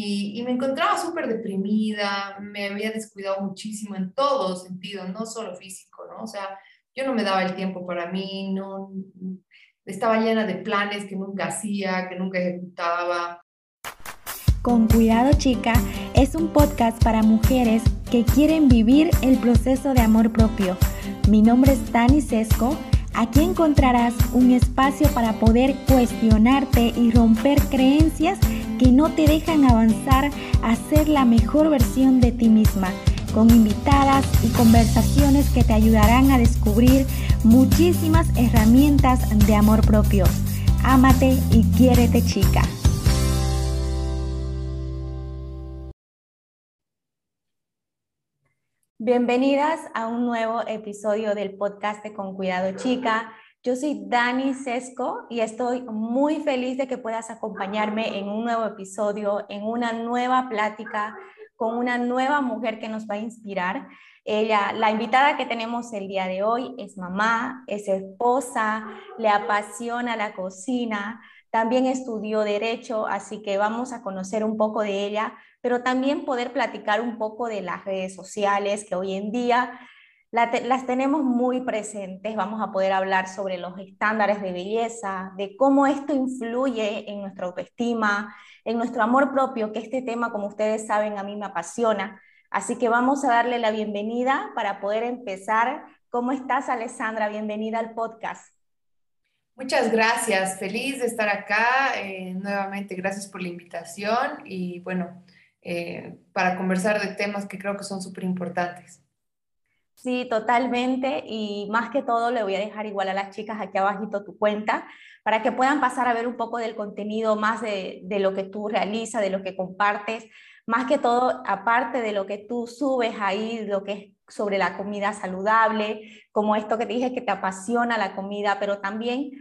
y, me encontraba súper deprimida, me había descuidado muchísimo en todo sentido, no solo físico, ¿no? O sea, yo no me daba el tiempo para mí, no, estaba llena de planes que nunca hacía, que nunca ejecutaba. Con Cuidado Chica es un podcast para mujeres que quieren vivir el proceso de amor propio. Mi nombre es Dani Sesco. Aquí encontrarás un espacio para poder cuestionarte y romper creencias que no te dejan avanzar a ser la mejor versión de ti misma, con invitadas y conversaciones que te ayudarán a descubrir muchísimas herramientas de amor propio. Ámate y quiérete chica. Bienvenidas a un nuevo episodio del podcast de Con Cuidado Chica. Yo soy Dani Sesco y estoy muy feliz de que puedas acompañarme en un nuevo episodio, en una nueva plática con una nueva mujer que nos va a inspirar. Ella, la invitada que tenemos el día de hoy es mamá, es esposa, le apasiona la cocina, también estudió derecho, así que vamos a conocer un poco de ella, pero también poder platicar un poco de las redes sociales que hoy en día las tenemos muy presentes. Vamos a poder hablar sobre los estándares de belleza, de cómo esto influye en nuestra autoestima, en nuestro amor propio, que este tema, como ustedes saben, a mí me apasiona. Así que vamos a darle la bienvenida para poder empezar. ¿Cómo estás, Alessandra? Bienvenida al podcast. Muchas gracias, feliz de estar acá. Eh, nuevamente, gracias por la invitación y bueno, eh, para conversar de temas que creo que son súper importantes. Sí, totalmente. Y más que todo, le voy a dejar igual a las chicas aquí abajito tu cuenta para que puedan pasar a ver un poco del contenido más de, de lo que tú realizas, de lo que compartes. Más que todo, aparte de lo que tú subes ahí, lo que es sobre la comida saludable, como esto que te dije que te apasiona la comida, pero también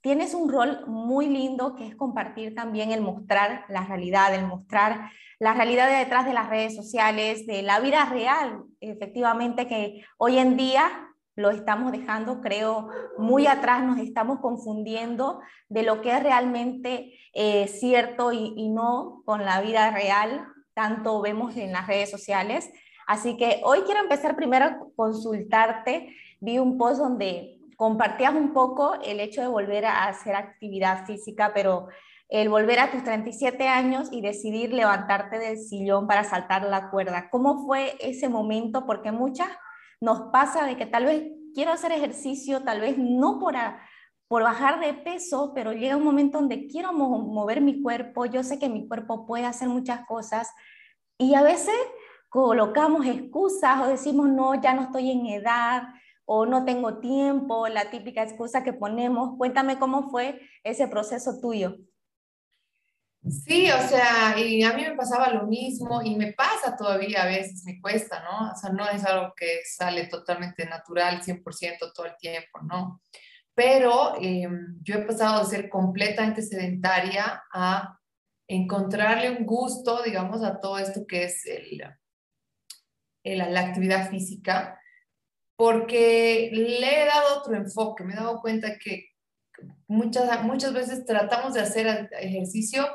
tienes un rol muy lindo que es compartir también el mostrar la realidad, el mostrar la realidad de detrás de las redes sociales, de la vida real, efectivamente que hoy en día lo estamos dejando, creo, muy atrás, nos estamos confundiendo de lo que es realmente eh, cierto y, y no con la vida real, tanto vemos en las redes sociales. Así que hoy quiero empezar primero a consultarte. Vi un post donde compartías un poco el hecho de volver a hacer actividad física, pero el volver a tus 37 años y decidir levantarte del sillón para saltar la cuerda. ¿Cómo fue ese momento? Porque muchas nos pasa de que tal vez quiero hacer ejercicio, tal vez no por, por bajar de peso, pero llega un momento donde quiero mover mi cuerpo, yo sé que mi cuerpo puede hacer muchas cosas y a veces colocamos excusas o decimos, no, ya no estoy en edad, o no tengo tiempo, la típica excusa que ponemos. Cuéntame cómo fue ese proceso tuyo. Sí, o sea, y a mí me pasaba lo mismo y me pasa todavía a veces, me cuesta, ¿no? O sea, no es algo que sale totalmente natural, 100% todo el tiempo, ¿no? Pero em, yo he pasado de ser completamente sedentaria a encontrarle un gusto, digamos, a todo esto que es el, la actividad física porque le he dado otro enfoque, me he dado cuenta que muchas, muchas veces tratamos de hacer ejercicio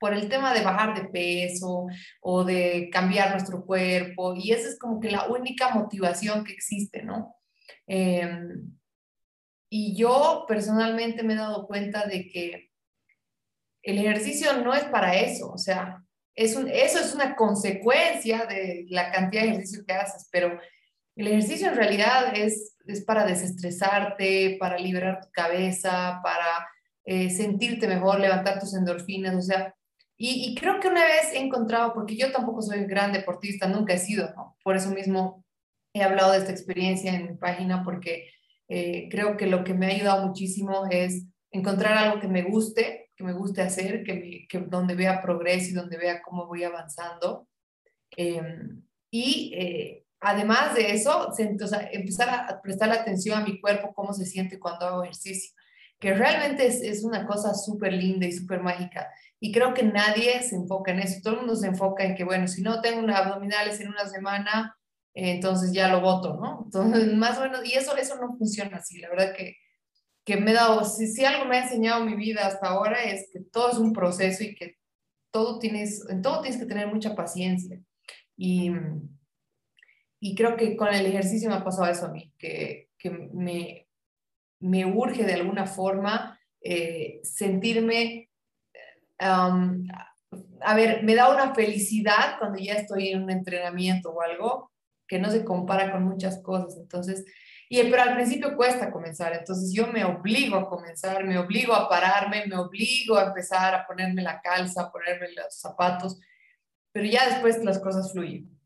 por el tema de bajar de peso o de cambiar nuestro cuerpo y esa es como que la única motivación que existe, ¿no? Em, y yo personalmente me he dado cuenta de que el ejercicio no es para eso, o sea, eso es una consecuencia de la cantidad de ejercicio que haces, pero el ejercicio en realidad es, es para desestresarte, para liberar tu cabeza, para eh, sentirte mejor, levantar tus endorfinas, o sea, y, creo que una vez he encontrado, porque yo tampoco soy gran deportista, nunca he sido, ¿no? Por eso mismo he hablado de esta experiencia en mi página, porque eh, creo que lo que me ha ayudado muchísimo es encontrar algo que me guste, que me guste hacer, que, que donde vea progreso y donde vea cómo voy avanzando. Em, y eh, además de eso, empezar a prestar atención a mi cuerpo, cómo se siente cuando hago ejercicio, que realmente es, una cosa súper linda y súper mágica. Y creo que nadie se enfoca en eso. Todo el mundo se enfoca en que, bueno, si no tengo abdominales en una semana, eh, entonces ya lo voto, ¿no? Entonces, más o menos, y eso, eso no funciona así. La verdad que, que me he dado, si, si algo me ha enseñado mi vida hasta ahora es que todo es un proceso y que todo tienes, en todo tienes que tener mucha paciencia. Y, y creo que con el ejercicio me ha pasado eso a mí, que, que me, me urge de alguna forma eh, sentirme, a ver, me da una felicidad cuando ya estoy en un entrenamiento o algo que no se compara con muchas cosas. Entonces, y, pero al principio cuesta comenzar, entonces yo me obligo a comenzar, me obligo a pararme, me obligo a empezar a ponerme la calza, a ponerme los zapatos, pero ya después las cosas fluyen.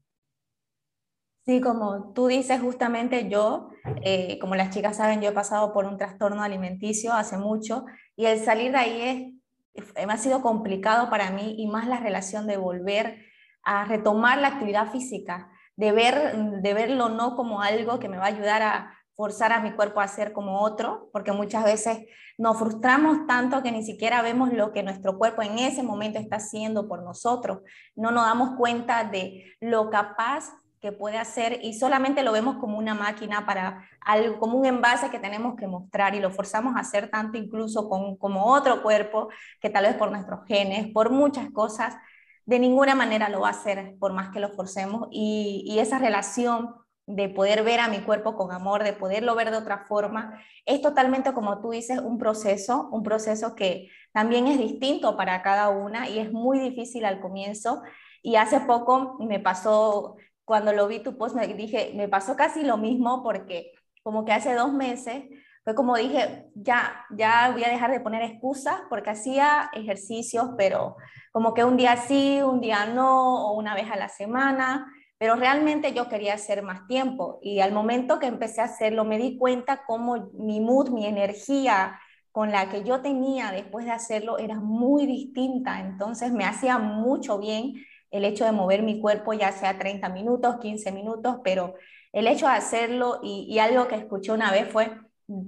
Sí, como tú dices justamente yo, eh, como las chicas saben, yo he pasado por un trastorno alimenticio hace mucho y el salir de ahí es, eh, ha sido complicado para mí y más la relación de volver a retomar la actividad física, de, ver, de verlo no como algo que me va a ayudar a forzar a mi cuerpo a ser como otro, porque muchas veces nos frustramos tanto que ni siquiera vemos lo que nuestro cuerpo en ese momento está haciendo por nosotros. No nos damos cuenta de lo capaz que puede hacer y solamente lo vemos como una máquina para algo, como un envase que tenemos que mostrar y lo forzamos a hacer tanto incluso con, como otro cuerpo que tal vez por nuestros genes, por muchas cosas, de ninguna manera lo va a hacer por más que lo forcemos y, y esa relación de poder ver a mi cuerpo con amor, de poderlo ver de otra forma, es totalmente como tú dices, un proceso, un proceso que también es distinto para cada una y es muy difícil al comienzo. Y hace poco me pasó cuando lo vi tu post, me dije, me pasó casi lo mismo porque como que hace dos meses fue como dije, ya, ya voy a dejar de poner excusas porque hacía ejercicios, pero como que un día sí, un día no, o una vez a la semana, pero realmente yo quería hacer más tiempo. Y al momento que empecé a hacerlo me di cuenta cómo mi mood, mi energía con la que yo tenía después de hacerlo era muy distinta, entonces me hacía mucho bien el hecho de mover mi cuerpo, ya sea 30 minutos, 15 minutos, pero el hecho de hacerlo y, algo que escuché una vez fue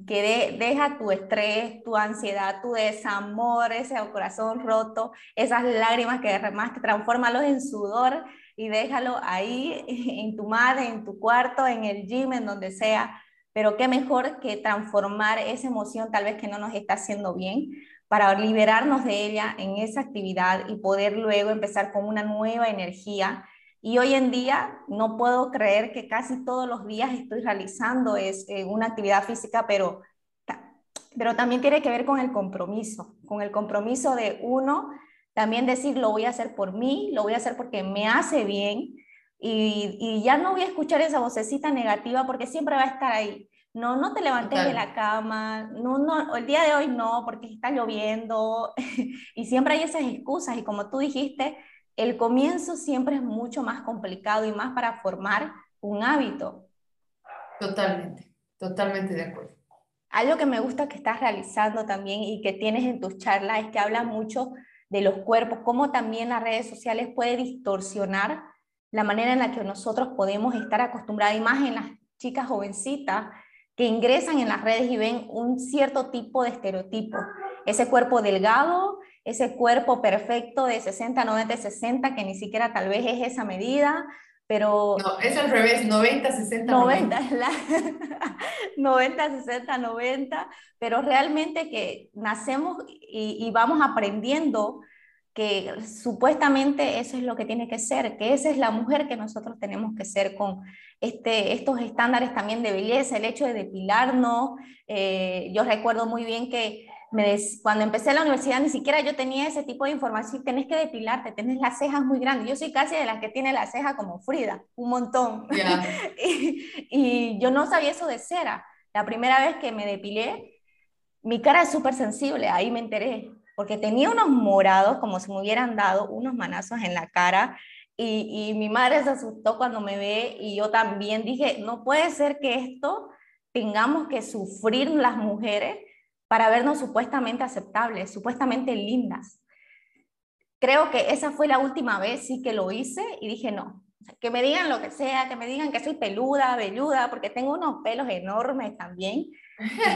que deja tu estrés, tu ansiedad, tu desamor, ese corazón roto, esas lágrimas que además que transfórmalos en sudor y déjalo ahí en tu madre, en tu cuarto, en el gym, en donde sea. Pero qué mejor que transformar esa emoción tal vez que no nos está haciendo bien para liberarnos de ella en esa actividad y poder luego empezar con una nueva energía. Y hoy en día no puedo creer que casi todos los días estoy realizando es, eh, una actividad física, pero, pero también tiene que ver con el compromiso, con el compromiso de uno, también decir, lo voy a hacer por mí, lo voy a hacer porque me hace bien. Y, y ya no voy a escuchar esa vocecita negativa porque siempre va a estar ahí no, no te levantes de la cama, no, no, el día de hoy no, porque está lloviendo, y siempre hay esas excusas, y como tú dijiste, el comienzo siempre es mucho más complicado y más para formar un hábito. Totalmente, totalmente de acuerdo. Algo que me gusta que estás realizando también y que tienes en tus charlas es que habla mucho de los cuerpos, cómo también las redes sociales puede distorsionar la manera en la que nosotros podemos estar acostumbrados, y más en las chicas jovencitas, que ingresan en las redes y ven un cierto tipo de estereotipo. Ese cuerpo delgado, ese cuerpo perfecto de 60, 90, 60, que ni siquiera tal vez es esa medida, pero... No, es al revés, 90, 60, 90. 90, la, 90 60, 90, pero realmente que nacemos y, y vamos aprendiendo que supuestamente eso es lo que tiene que ser, que esa es la mujer que nosotros tenemos que ser con este, estos estándares también de belleza, el hecho de depilarnos. Eh, yo recuerdo muy bien que me cuando empecé la universidad ni siquiera yo tenía ese tipo de información, tenés que depilarte, tenés las cejas muy grandes. Yo soy casi de las que tiene la ceja como Frida, un montón. y, y yo no sabía eso de cera. La primera vez que me depilé, mi cara es súper sensible, ahí me enteré porque tenía unos morados como si me hubieran dado unos manazos en la cara y, y, mi madre se asustó cuando me ve y yo también dije, no puede ser que esto tengamos que sufrir las mujeres para vernos supuestamente aceptables, supuestamente lindas. Creo que esa fue la última vez sí que lo hice y dije, no, que me digan lo que sea, que me digan que soy peluda, velluda, porque tengo unos pelos enormes también.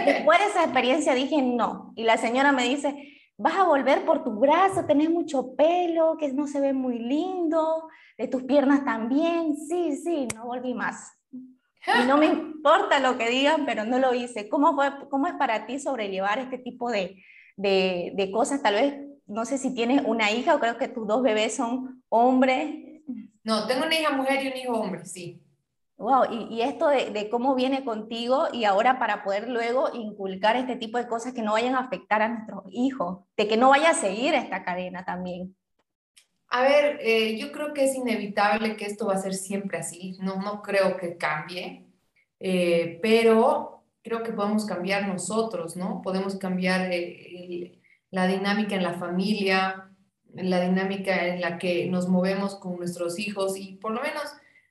Después de esa experiencia dije, no. Y la señora me dice, vas a volver por tu brazo, tenés mucho pelo, que no se ve muy lindo, de tus piernas también, sí, sí, no volví más. Y no me importa lo que digan, pero no lo hice. ¿Cómo, fue, cómo es para ti sobrellevar este tipo de, de, de cosas, tal vez no sé si tienes una hija o creo que tus dos bebés son hombres. No, tengo una hija mujer y un hijo hombre, sí. Wow, y, esto de, cómo viene contigo y ahora para poder luego inculcar este tipo de cosas que no vayan a afectar a nuestros hijos, de que no vaya a seguir esta cadena también. A ver, eh, yo creo que es inevitable que esto va a ser siempre así, no, no creo que cambie, eh, pero creo que podemos cambiar nosotros, ¿no? Podemos cambiar eh, la dinámica en la familia, la dinámica en la que nos movemos con nuestros hijos y por lo menos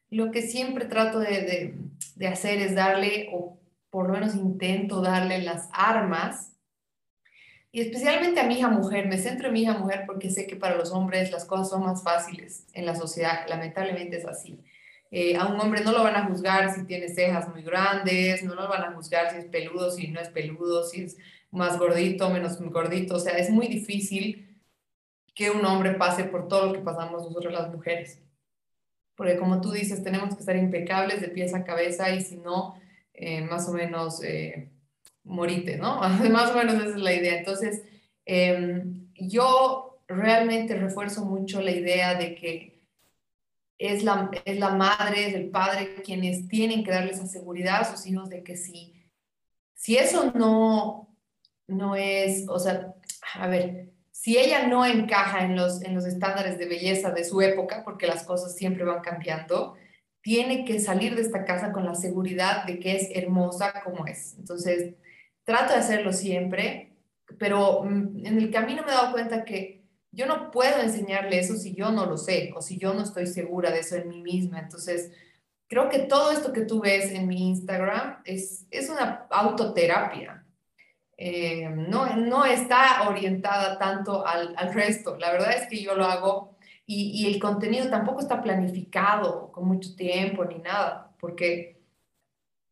lo que siempre trato de, de, hacer es darle, o por lo menos intento darle las armas, y especialmente a mi hija mujer, me centro en mi hija mujer porque sé que para los hombres las cosas son más fáciles en la sociedad, lamentablemente es así. Eh, a un hombre no lo van a juzgar si tiene cejas muy grandes, no lo van a juzgar si es peludo, si no es peludo, si es más gordito, menos gordito, o sea, es muy difícil que un hombre pase por todo lo que pasamos nosotros las mujeres porque como tú dices, tenemos que estar impecables de pies a cabeza y si no, eh, más o menos eh, morite, ¿no? más o menos esa es la idea. Entonces, em, yo realmente refuerzo mucho la idea de que es la, es la madre, es el padre quienes tienen que darles esa seguridad a sus hijos de que si, si eso no, no es, o sea, a ver, si ella no encaja en los, en los estándares de belleza de su época, porque las cosas siempre van cambiando, tiene que salir de esta casa con la seguridad de que es hermosa como es. Entonces, trato de hacerlo siempre, pero mm, en el camino me he dado cuenta que yo no puedo enseñarle eso si yo no lo sé o si yo no estoy segura de eso en mí misma. Entonces, creo que todo esto que tú ves en mi Instagram es, es una autoterapia. Eh, no, no está orientada tanto al, al, resto. La verdad es que yo lo hago y, y, el contenido tampoco está planificado con mucho tiempo ni nada, porque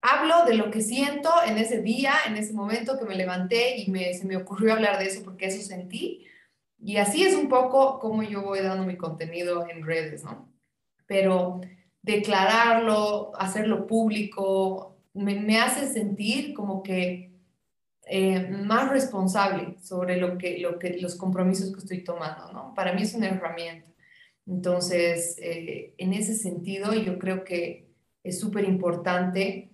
hablo de lo que siento en ese día, en ese momento que me levanté y me, se me ocurrió hablar de eso porque eso sentí. Y así es un poco como yo voy dando mi contenido en redes, ¿no? Pero declararlo, hacerlo público, me, me hace sentir como que eh, más responsable sobre lo que, lo que, los compromisos que estoy tomando, ¿no? Para mí es una herramienta. Entonces, eh, en ese sentido, yo creo que es súper importante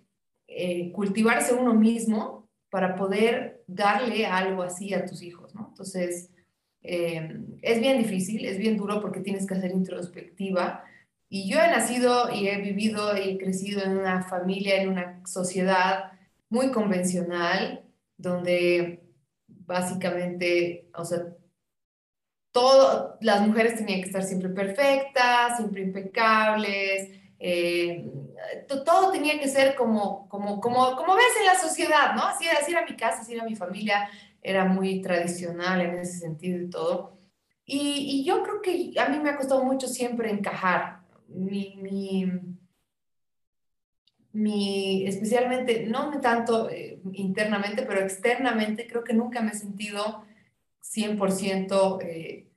eh, cultivarse uno mismo para poder darle algo así a tus hijos, ¿no? Entonces, es bien difícil, es bien duro porque tienes que hacer introspectiva. Y yo he nacido y he vivido y he crecido en una familia, en una sociedad muy convencional, donde básicamente, o sea, todo, las mujeres tenían que estar siempre perfectas, siempre impecables, eh, todo tenía que ser como, como, como, como ves en la sociedad, ¿no? Así, así era mi casa, así era mi familia, era muy tradicional en ese sentido y todo. Y, yo creo que a mí me ha costado mucho siempre encajar. Mi, mi, especialmente, no tanto eh, internamente, pero externamente, creo que nunca me he sentido 100% eh,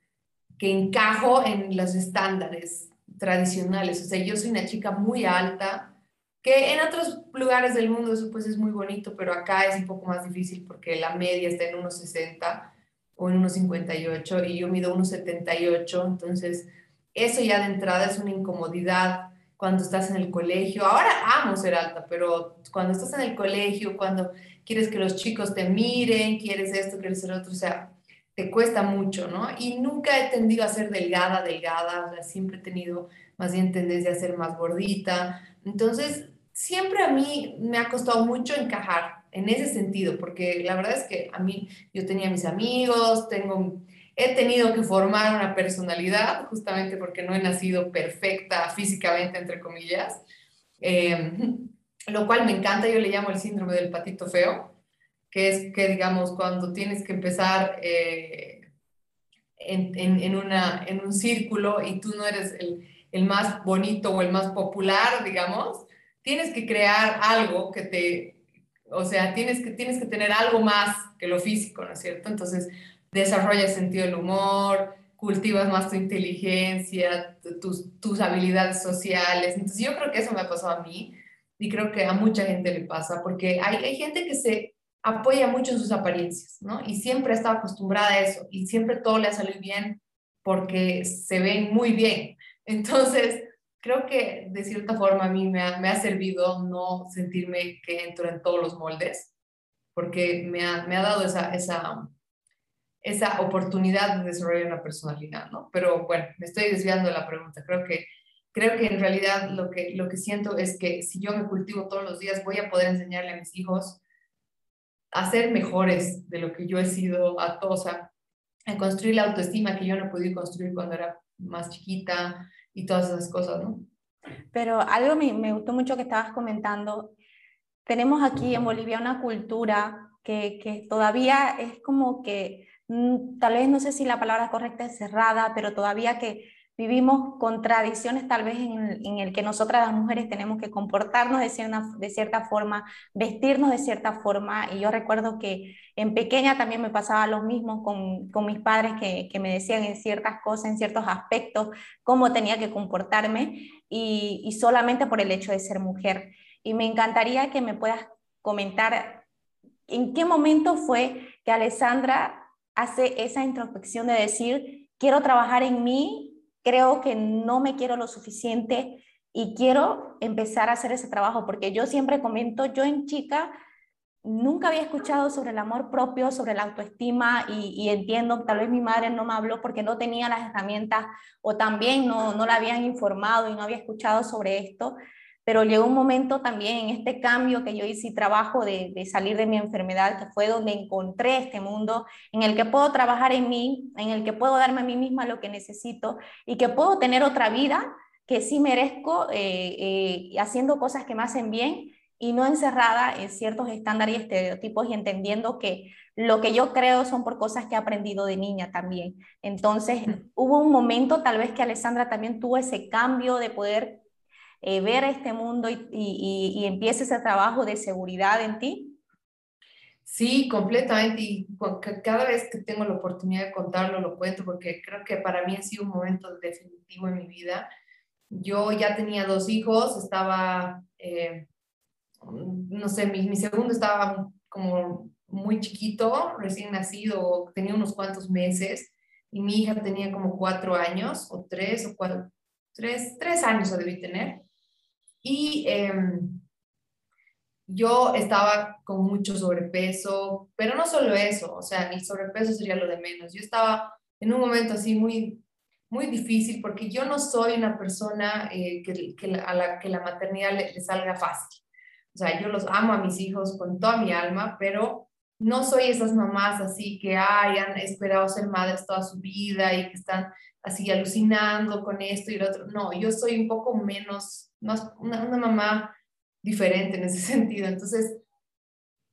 que encajo en los estándares tradicionales. O sea, yo soy una chica muy alta, que en otros lugares del mundo eso pues es muy bonito, pero acá es un poco más difícil porque la media está en 1,60 o en 1,58 y yo mido 1,78, entonces eso ya de entrada es una incomodidad cuando estás en el colegio. Ahora amo ser alta, pero cuando estás en el colegio, cuando quieres que los chicos te miren, quieres esto, quieres ser otro, o sea, te cuesta mucho, ¿no? Y nunca he tendido a ser delgada, delgada, o sea, siempre he tenido más bien tendencia a ser más gordita. Entonces, siempre a mí me ha costado mucho encajar en ese sentido, porque la verdad es que a mí, yo tenía mis amigos, tengo He tenido que formar una personalidad, justamente porque no he nacido perfecta físicamente, entre comillas, em, lo cual me encanta, yo le llamo el síndrome del patito feo, que es que, digamos, cuando tienes que empezar eh, en, en, una, en un círculo y tú no eres el, el más bonito o el más popular, digamos, tienes que crear algo que te, o sea, tienes que, tienes que tener algo más que lo físico, ¿no es cierto? Entonces, desarrollas sentido del humor, cultivas más tu inteligencia, tus, tus habilidades sociales. Entonces yo creo que eso me pasado a mí y creo que a mucha gente le pasa, porque hay, hay gente que se apoya mucho en sus apariencias, ¿no? Y siempre ha estado acostumbrada a eso y siempre todo le ha salido bien porque se ven muy bien. Entonces, creo que de cierta forma a mí me ha, me ha servido no sentirme que entro en todos los moldes, porque me ha, me ha dado esa, esa, esa oportunidad de desarrollar una personalidad, ¿no? Pero bueno, me estoy desviando de la pregunta. Creo que, creo que en realidad lo que, lo que siento es que si yo me cultivo todos los días, voy a poder enseñarle a mis hijos a ser mejores de lo que yo he sido, a todos, a, construir la autoestima que yo no pude construir cuando era más chiquita y todas esas cosas, ¿no? Pero algo me, me gustó mucho que estabas comentando. Tenemos aquí en Bolivia una cultura que, que todavía es como que, tal vez no sé si la palabra correcta es cerrada, pero todavía que vivimos contradicciones tal vez en, en, el que nosotras las mujeres tenemos que comportarnos de cierta, de cierta forma, vestirnos de cierta forma. Y yo recuerdo que en pequeña también me pasaba lo mismo con, con mis padres que, que, me decían en ciertas cosas, en ciertos aspectos, cómo tenía que comportarme y, y solamente por el hecho de ser mujer. Y me encantaría que me puedas comentar en qué momento fue que Alessandra hace esa introspección de decir, quiero trabajar en mí creo que no me quiero lo suficiente y quiero empezar a hacer ese trabajo, porque yo siempre comento, yo en chica nunca había escuchado sobre el amor propio, sobre la autoestima y, entiendo, tal vez mi madre no me habló porque no tenía las herramientas o también no, no la habían informado y no había escuchado sobre esto, pero llegó un momento también en este cambio que yo hice trabajo de, de, salir de mi enfermedad, que fue donde encontré este mundo en el que puedo trabajar en mí, en el que puedo darme a mí misma lo que necesito y que puedo tener otra vida que sí merezco eh, eh, haciendo cosas que me hacen bien y no encerrada en ciertos estándares y estereotipos y entendiendo que lo que yo creo son por cosas que he aprendido de niña también. Entonces, hubo un momento tal vez que Alessandra también tuvo ese cambio de poder eh, ver este mundo y, y, y, empiece ese trabajo de seguridad en ti? Sí, completamente. Y cada vez que tengo la oportunidad de contarlo, lo cuento porque creo que para mí ha sido un momento definitivo en mi vida. Yo ya tenía dos hijos, estaba, eh, no sé, mi, mi segundo estaba como muy chiquito, recién nacido, tenía unos cuantos meses, y mi hija tenía como cuatro años, o tres, o cuatro, tres, tres años debí tener. Y eh, yo estaba con mucho sobrepeso, pero no solo eso, o sea, el sobrepeso sería lo de menos. Yo estaba en un momento así muy, muy difícil porque yo no soy una persona eh, que, que, a la que la maternidad le, le, salga fácil. O sea, yo los amo a mis hijos con toda mi alma, pero no soy esas mamás así que hayan esperado ser madres toda su vida y que están así alucinando con esto y lo otro. No, yo soy un poco menos más, una, una mamá diferente en ese sentido. Entonces,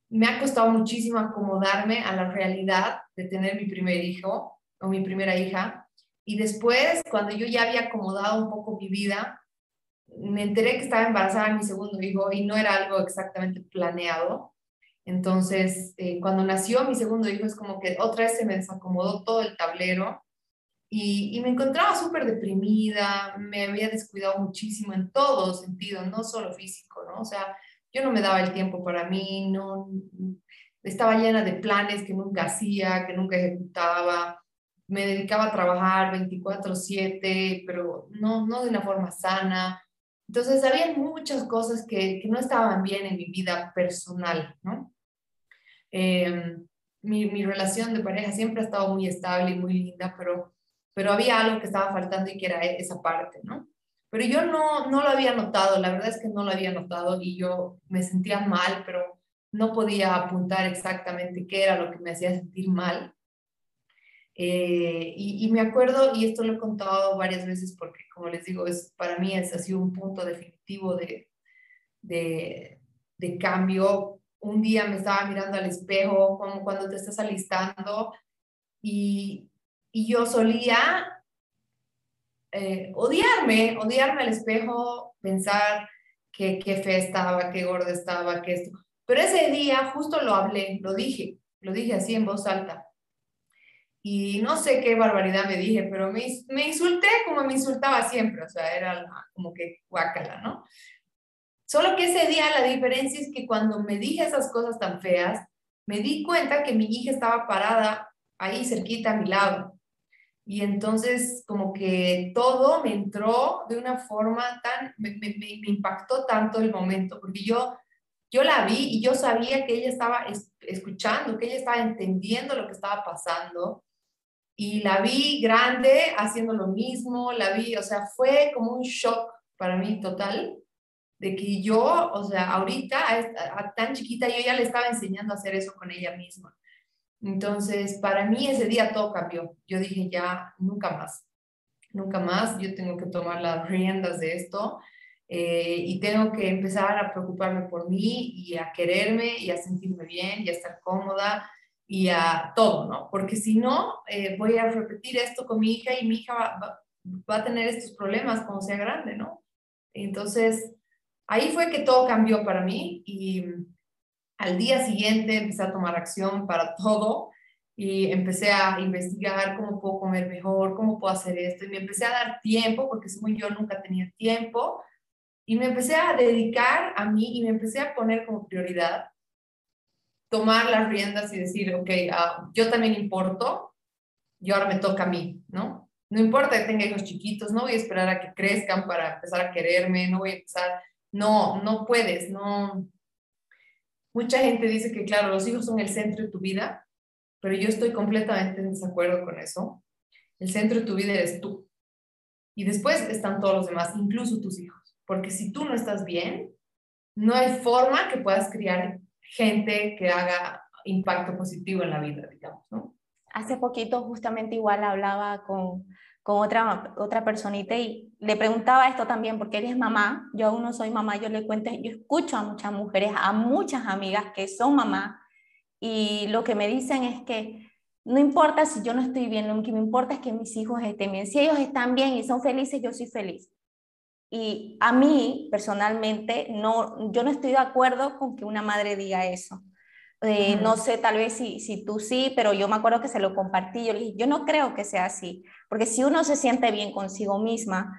me ha costado muchísimo acomodarme a la realidad de tener mi primer hijo o mi primera hija. Y después, cuando yo ya había acomodado un poco mi vida, me enteré que estaba embarazada de mi segundo hijo y no era algo exactamente planeado. Entonces, eh, cuando nació mi segundo hijo, es como que otra vez se me desacomodó todo el tablero y, y me encontraba súper deprimida, me había descuidado muchísimo en todo sentido, no solo físico, ¿no? O sea, yo no me daba el tiempo para mí, no, estaba llena de planes que nunca hacía, que nunca ejecutaba, me dedicaba a trabajar 24/7, pero no, no de una forma sana. Entonces, había muchas cosas que, que no estaban bien en mi vida personal, ¿no? Eh, mi, mi, relación de pareja siempre ha estado muy estable y muy linda, pero pero había algo que estaba faltando y que era esa parte, ¿no? Pero yo no, no lo había notado, la verdad es que no lo había notado y yo me sentía mal, pero no podía apuntar exactamente qué era lo que me hacía sentir mal. Eh, y, y, me acuerdo, y esto lo he contado varias veces porque, como les digo, es, para mí es, ha sido un punto definitivo de, de, de cambio. Un día me estaba mirando al espejo, como cuando te estás alistando, y, y yo solía eh, odiarme, odiarme al espejo, pensar que qué fea estaba, qué gorda estaba, que esto. Pero ese día justo lo hablé, lo dije, lo dije así en voz alta. Y no sé qué barbaridad me dije, pero me, me insulté como me insultaba siempre, o sea, era como que guácala, ¿no? Solo que ese día la diferencia es que cuando me dije esas cosas tan feas, me di cuenta que mi hija estaba parada ahí cerquita a mi lado. Y entonces como que todo me entró de una forma tan, me, impactó tanto el momento, porque yo, yo la vi y yo sabía que ella estaba escuchando, que ella estaba entendiendo lo que estaba pasando. Y la vi grande haciendo lo mismo, la vi, o sea, fue como un shock para mí total de que yo, o sea, ahorita, tan chiquita, yo ya le estaba enseñando a hacer eso con ella misma. Entonces, para mí ese día todo cambió. Yo dije, ya, nunca más, nunca más, yo tengo que tomar las riendas de esto eh, y tengo que empezar a preocuparme por mí y a quererme y a sentirme bien y a estar cómoda y a todo, ¿no? Porque si no, eh, voy a repetir esto con mi hija y mi hija va, va a tener estos problemas cuando sea grande, ¿no? Entonces, ahí fue que todo cambió para mí y al día siguiente empecé a tomar acción para todo y empecé a investigar cómo puedo comer mejor, cómo puedo hacer esto y me empecé a dar tiempo porque según yo nunca tenía tiempo y me empecé a dedicar a mí y me empecé a poner como prioridad tomar las riendas y decir, ok, ah, yo también importo y ahora me toca a mí, ¿no? No importa que tenga hijos chiquitos, no voy a esperar a que crezcan para empezar a quererme, no voy a empezar, no, no puedes, no. Mucha gente dice que, claro, los hijos son el centro de tu vida, pero yo estoy completamente en desacuerdo con eso. El centro de tu vida eres tú. Y después están todos los demás, incluso tus hijos. Porque si tú no estás bien, no hay forma que puedas criar gente que haga impacto positivo en la vida, digamos, ¿no? hace poquito justamente igual hablaba con, con otra, otra personita y le preguntaba esto también, porque él es mamá, yo aún no soy mamá, yo le cuento, yo escucho a muchas mujeres, a muchas amigas que son mamá y lo que me dicen es que no importa si yo no estoy bien, lo que me importa es que mis hijos estén bien. Si ellos están bien y son felices, yo soy feliz. Y a mí, personalmente, no, yo no estoy de acuerdo con que una madre diga eso. Eh, no sé, tal vez si, si tú sí, pero yo me acuerdo que se lo compartí. Yo le dije, yo no creo que sea así, porque si uno se siente bien consigo misma,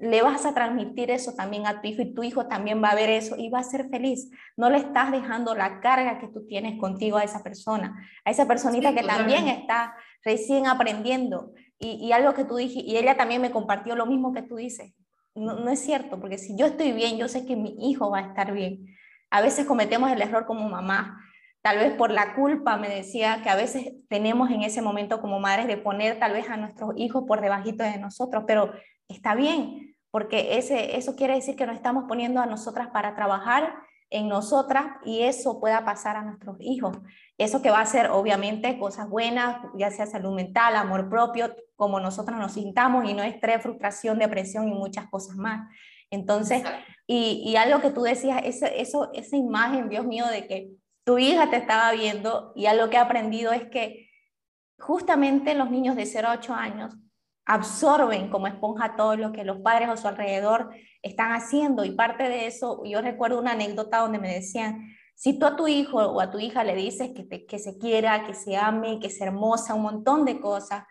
le vas a transmitir eso también a tu hijo y tu hijo también va a ver eso y va a ser feliz. No le estás dejando la carga que tú tienes contigo a esa persona, a esa personita que también está recién aprendiendo. Y, y, algo que tú dijiste, y ella también me compartió lo mismo que tú dices. No, no es cierto, porque si yo estoy bien, yo sé que mi hijo va a estar bien. A veces cometemos el error como mamá tal vez por la culpa, me decía que a veces tenemos en ese momento como madres de poner tal vez a nuestros hijos por debajito de nosotros, pero está bien, porque ese, eso quiere decir que nos estamos poniendo a nosotras para trabajar en nosotras y eso pueda pasar a nuestros hijos. Eso que va a ser obviamente cosas buenas, ya sea salud mental, amor propio, como nosotros nos sintamos y no estrés, frustración, depresión y muchas cosas más. Entonces, y, y algo que tú decías, eso, eso, esa imagen, Dios mío, de que tu hija te estaba viendo y algo que he aprendido es que justamente los niños de 0 a 8 años absorben como esponja todo lo que los padres a su alrededor están haciendo. Y parte de eso, yo recuerdo una anécdota donde me decían, si tú a tu hijo o a tu hija le dices que, que se quiera, que se ame, que es hermosa, un montón de cosas,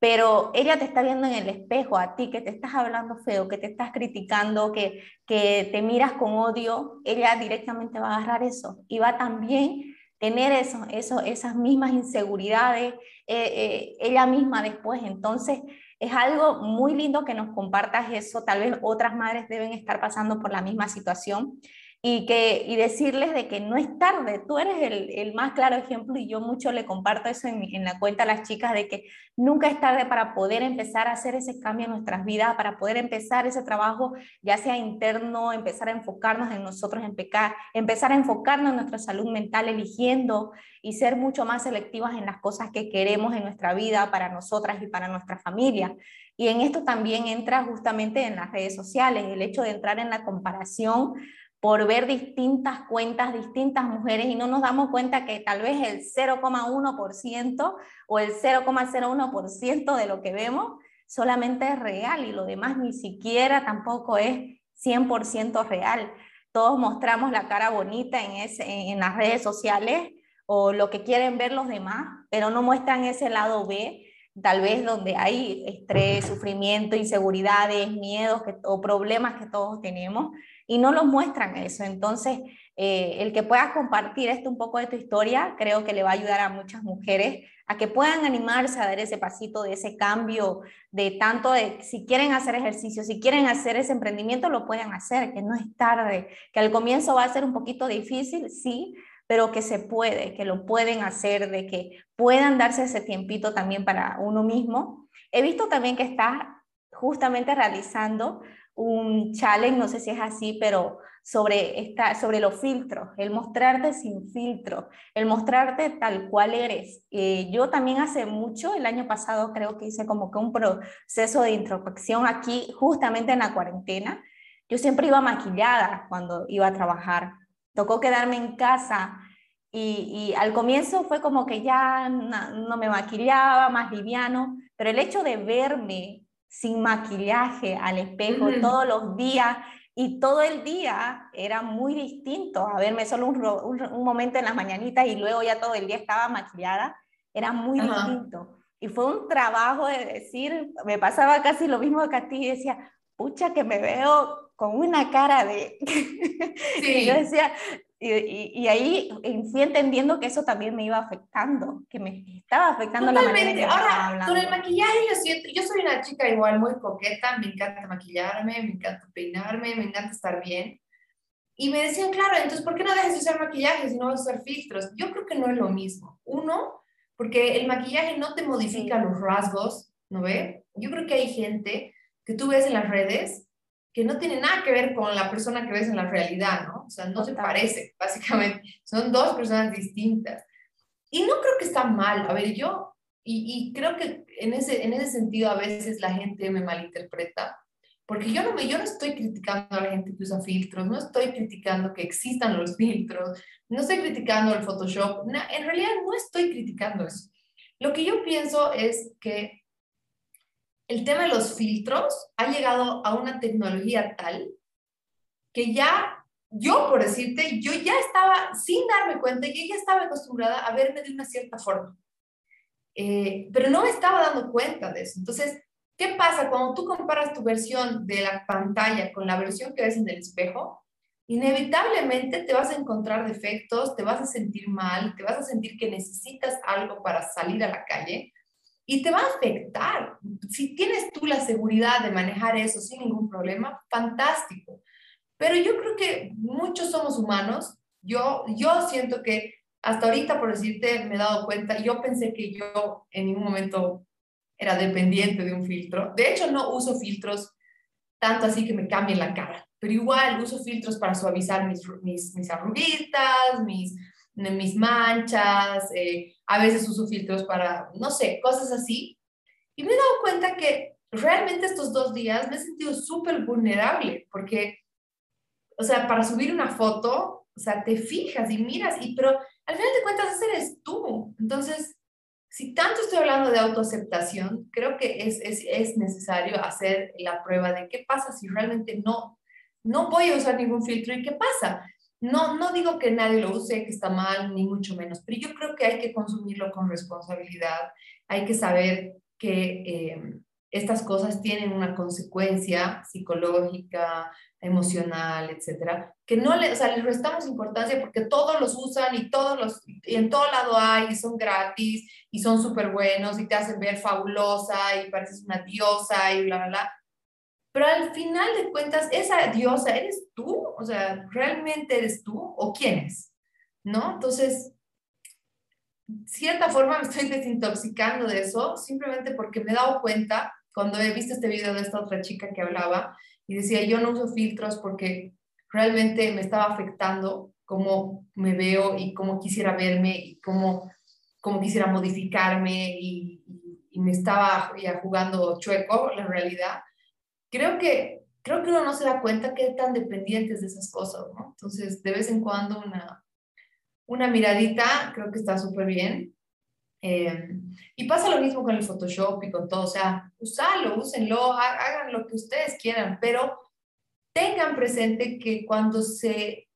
pero ella te está viendo en el espejo a ti, que te estás hablando feo, que te estás criticando, que, que te miras con odio, ella directamente va a agarrar eso y va también tener eso, eso, esas mismas inseguridades eh, eh, ella misma después. Entonces, es algo muy lindo que nos compartas eso. Tal vez otras madres deben estar pasando por la misma situación y, que, y decirles de que no es tarde, tú eres el, el más claro ejemplo y yo mucho le comparto eso en, en, la cuenta a las chicas de que nunca es tarde para poder empezar a hacer ese cambio en nuestras vidas, para poder empezar ese trabajo, ya sea interno, empezar a enfocarnos en nosotros, en pecar, empezar a enfocarnos en nuestra salud mental, eligiendo y ser mucho más selectivas en las cosas que queremos en nuestra vida para nosotras y para nuestra familia. Y en esto también entra justamente en las redes sociales, el hecho de entrar en la comparación por ver distintas cuentas, distintas mujeres y no nos damos cuenta que tal vez el 0,1% o el 0,01% de lo que vemos solamente es real y lo demás ni siquiera tampoco es 100% real. Todos mostramos la cara bonita en, ese, en las redes sociales o lo que quieren ver los demás, pero no muestran ese lado B tal vez donde hay estrés, sufrimiento, inseguridades, miedos o problemas que todos tenemos y no los muestran eso. Entonces, eh, el que puedas compartir esto un poco de tu historia, creo que le va a ayudar a muchas mujeres a que puedan animarse a dar ese pasito de ese cambio, de tanto de si quieren hacer ejercicio, si quieren hacer ese emprendimiento, lo pueden hacer, que no es tarde, que al comienzo va a ser un poquito difícil, sí, pero que se puede, que lo pueden hacer, de que puedan darse ese tiempito también para uno mismo. He visto también que estás justamente realizando un challenge, no sé si es así, pero sobre, esta, sobre los filtros, el mostrarte sin filtro, el mostrarte tal cual eres. Eh, yo también hace mucho, el año pasado creo que hice como que un proceso de introspección aquí, justamente en la cuarentena. Yo siempre iba maquillada cuando iba a trabajar tocó quedarme en casa y, al comienzo fue como que ya no, me maquillaba, más liviano, pero el hecho de verme sin maquillaje al espejo todos los días y todo el día era muy distinto a verme solo un, un, momento en las mañanitas y luego ya todo el día estaba maquillada, era muy distinto. Y fue un trabajo de decir, me pasaba casi lo mismo que a ti, y decía, pucha que me veo con una cara de... Sí. y yo decía, y, y, ahí fui entendiendo que eso también me iba afectando, que me estaba afectando la manera Ahora, con el maquillaje yo siento, yo soy una chica igual muy coqueta, me encanta maquillarme, me encanta peinarme, me encanta estar bien. Y me decían, claro, entonces, ¿por qué no dejas de usar maquillaje si no vas a usar filtros? Yo creo que no es lo mismo. Uno, porque el maquillaje no te modifica los rasgos, ¿no ve? Yo creo que hay gente que tú ves en las redes que no tiene nada que ver con la persona que ves en la realidad, ¿no? O sea, no se parece, básicamente. Son dos personas distintas. Y no creo que está mal. A ver, yo, y, y, creo que en ese, en ese sentido a veces la gente me malinterpreta, porque yo no, me, yo no estoy criticando a la gente que usa filtros, no estoy criticando que existan los filtros, no estoy criticando el Photoshop, en realidad no estoy criticando eso. Lo que yo pienso es que el tema de los filtros ha llegado a una tecnología tal que ya, yo por decirte, yo ya estaba, sin darme cuenta, yo ya estaba acostumbrada a verme de una cierta forma. Eh, pero no me estaba dando cuenta de eso. Entonces, ¿qué pasa cuando tú comparas tu versión de la pantalla con la versión que ves en el espejo? Inevitablemente te vas a encontrar defectos, te vas a sentir mal, te vas a sentir que necesitas algo para salir a la calle y te va a afectar. Si tienes tú la seguridad de manejar eso sin ningún problema, fantástico. Pero yo creo que muchos somos humanos. Yo, yo siento que hasta ahorita, por decirte, me he dado cuenta, yo pensé que yo en ningún momento era dependiente de un filtro. De hecho, no uso filtros tanto así que me cambien la cara, pero igual uso filtros para suavizar mis, mis, mis arruguitas, mis, mis manchas, eh, a veces uso filtros para, no sé, cosas así. Y me he dado cuenta que realmente estos dos días me he sentido súper vulnerable porque, o sea, para subir una foto, o sea, te fijas y miras, y, pero al final de cuentas ese eres tú. Entonces, si tanto estoy hablando de autoaceptación, creo que es, es, es necesario hacer la prueba de qué pasa si realmente no, no voy a usar ningún filtro y qué pasa. No, no digo que nadie lo use, que está mal, ni mucho menos, pero yo creo que hay que consumirlo con responsabilidad, hay que saber que eh, estas cosas tienen una consecuencia psicológica, emocional, etcétera, que no le, o sea, les restamos importancia porque todos los usan y todos los, en todo lado hay, y son gratis, y son súper buenos, y te hacen ver fabulosa, y pareces una diosa, y bla, bla, bla. Pero al final de cuentas, esa diosa eres tú, o sea, ¿realmente eres tú o quién es? ¿No? Entonces, cierta forma me estoy desintoxicando de eso, simplemente porque me he dado cuenta cuando he visto este video de esta otra chica que hablaba y decía, yo no uso filtros porque realmente me estaba afectando cómo me veo y cómo quisiera verme y cómo, cómo quisiera modificarme y, y, me estaba ya jugando chueco la realidad creo que, creo que uno no se da cuenta que tan dependientes de esas cosas, ¿no? Entonces, de vez en cuando una, una miradita creo que está súper bien. Eh, y pasa lo mismo con el Photoshop y con todo, o sea, usalo, úsenlo, hagan lo que ustedes quieran, pero tengan presente que cuando se,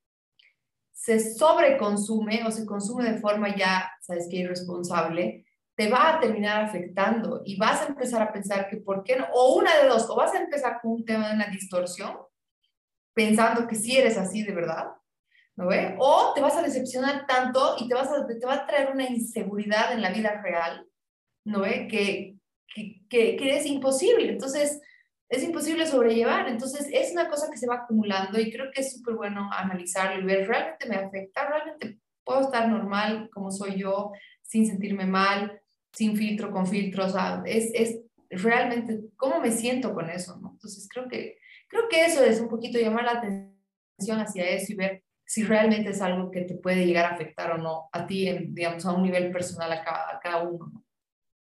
se sobreconsume o se consume de forma ya, sabes que irresponsable, te va a terminar afectando y vas a empezar a pensar que por qué no, o una de dos, o vas a empezar con un tema de una distorsión, pensando que sí eres así de verdad, ¿no ve? O te vas a decepcionar tanto y te, vas a, te va a traer una inseguridad en la vida real, ¿no ve? Que, que, que, es imposible. Entonces, es imposible sobrellevar. Entonces, es una cosa que se va acumulando y creo que es súper bueno analizarlo y ver, ¿realmente me afecta? ¿Realmente puedo estar normal como soy yo, sin sentirme mal, sin filtro, con filtro? O sea, es, es realmente cómo me siento con eso, ¿no? Entonces, creo que, creo que eso es un poquito llamar la atención hacia eso y ver si realmente es algo que te puede llegar a afectar o no a ti, en, digamos, a un nivel personal a cada, a cada uno. ¿no?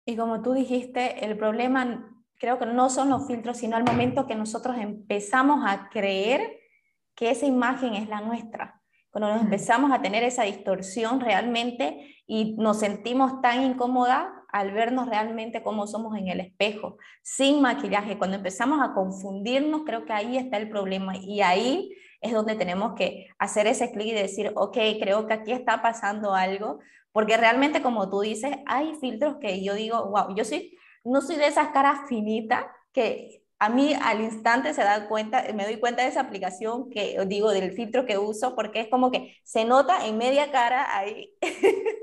Y como tú dijiste, el problema creo que no son los filtros, sino el momento que nosotros empezamos a creer que esa imagen es la nuestra. Cuando nos empezamos a tener esa distorsión realmente y nos sentimos tan incómodas al vernos realmente como somos en el espejo, sin maquillaje, cuando empezamos a confundirnos, creo que ahí está el problema y ahí es donde tenemos que hacer ese clic y decir, ok, creo que aquí está pasando algo, porque realmente, como tú dices, hay filtros que yo digo, wow, yo soy, no soy de esas caras finitas que a mí al instante se da cuenta, me doy cuenta de esa aplicación que digo del filtro que uso, porque es como que se nota en media cara ahí.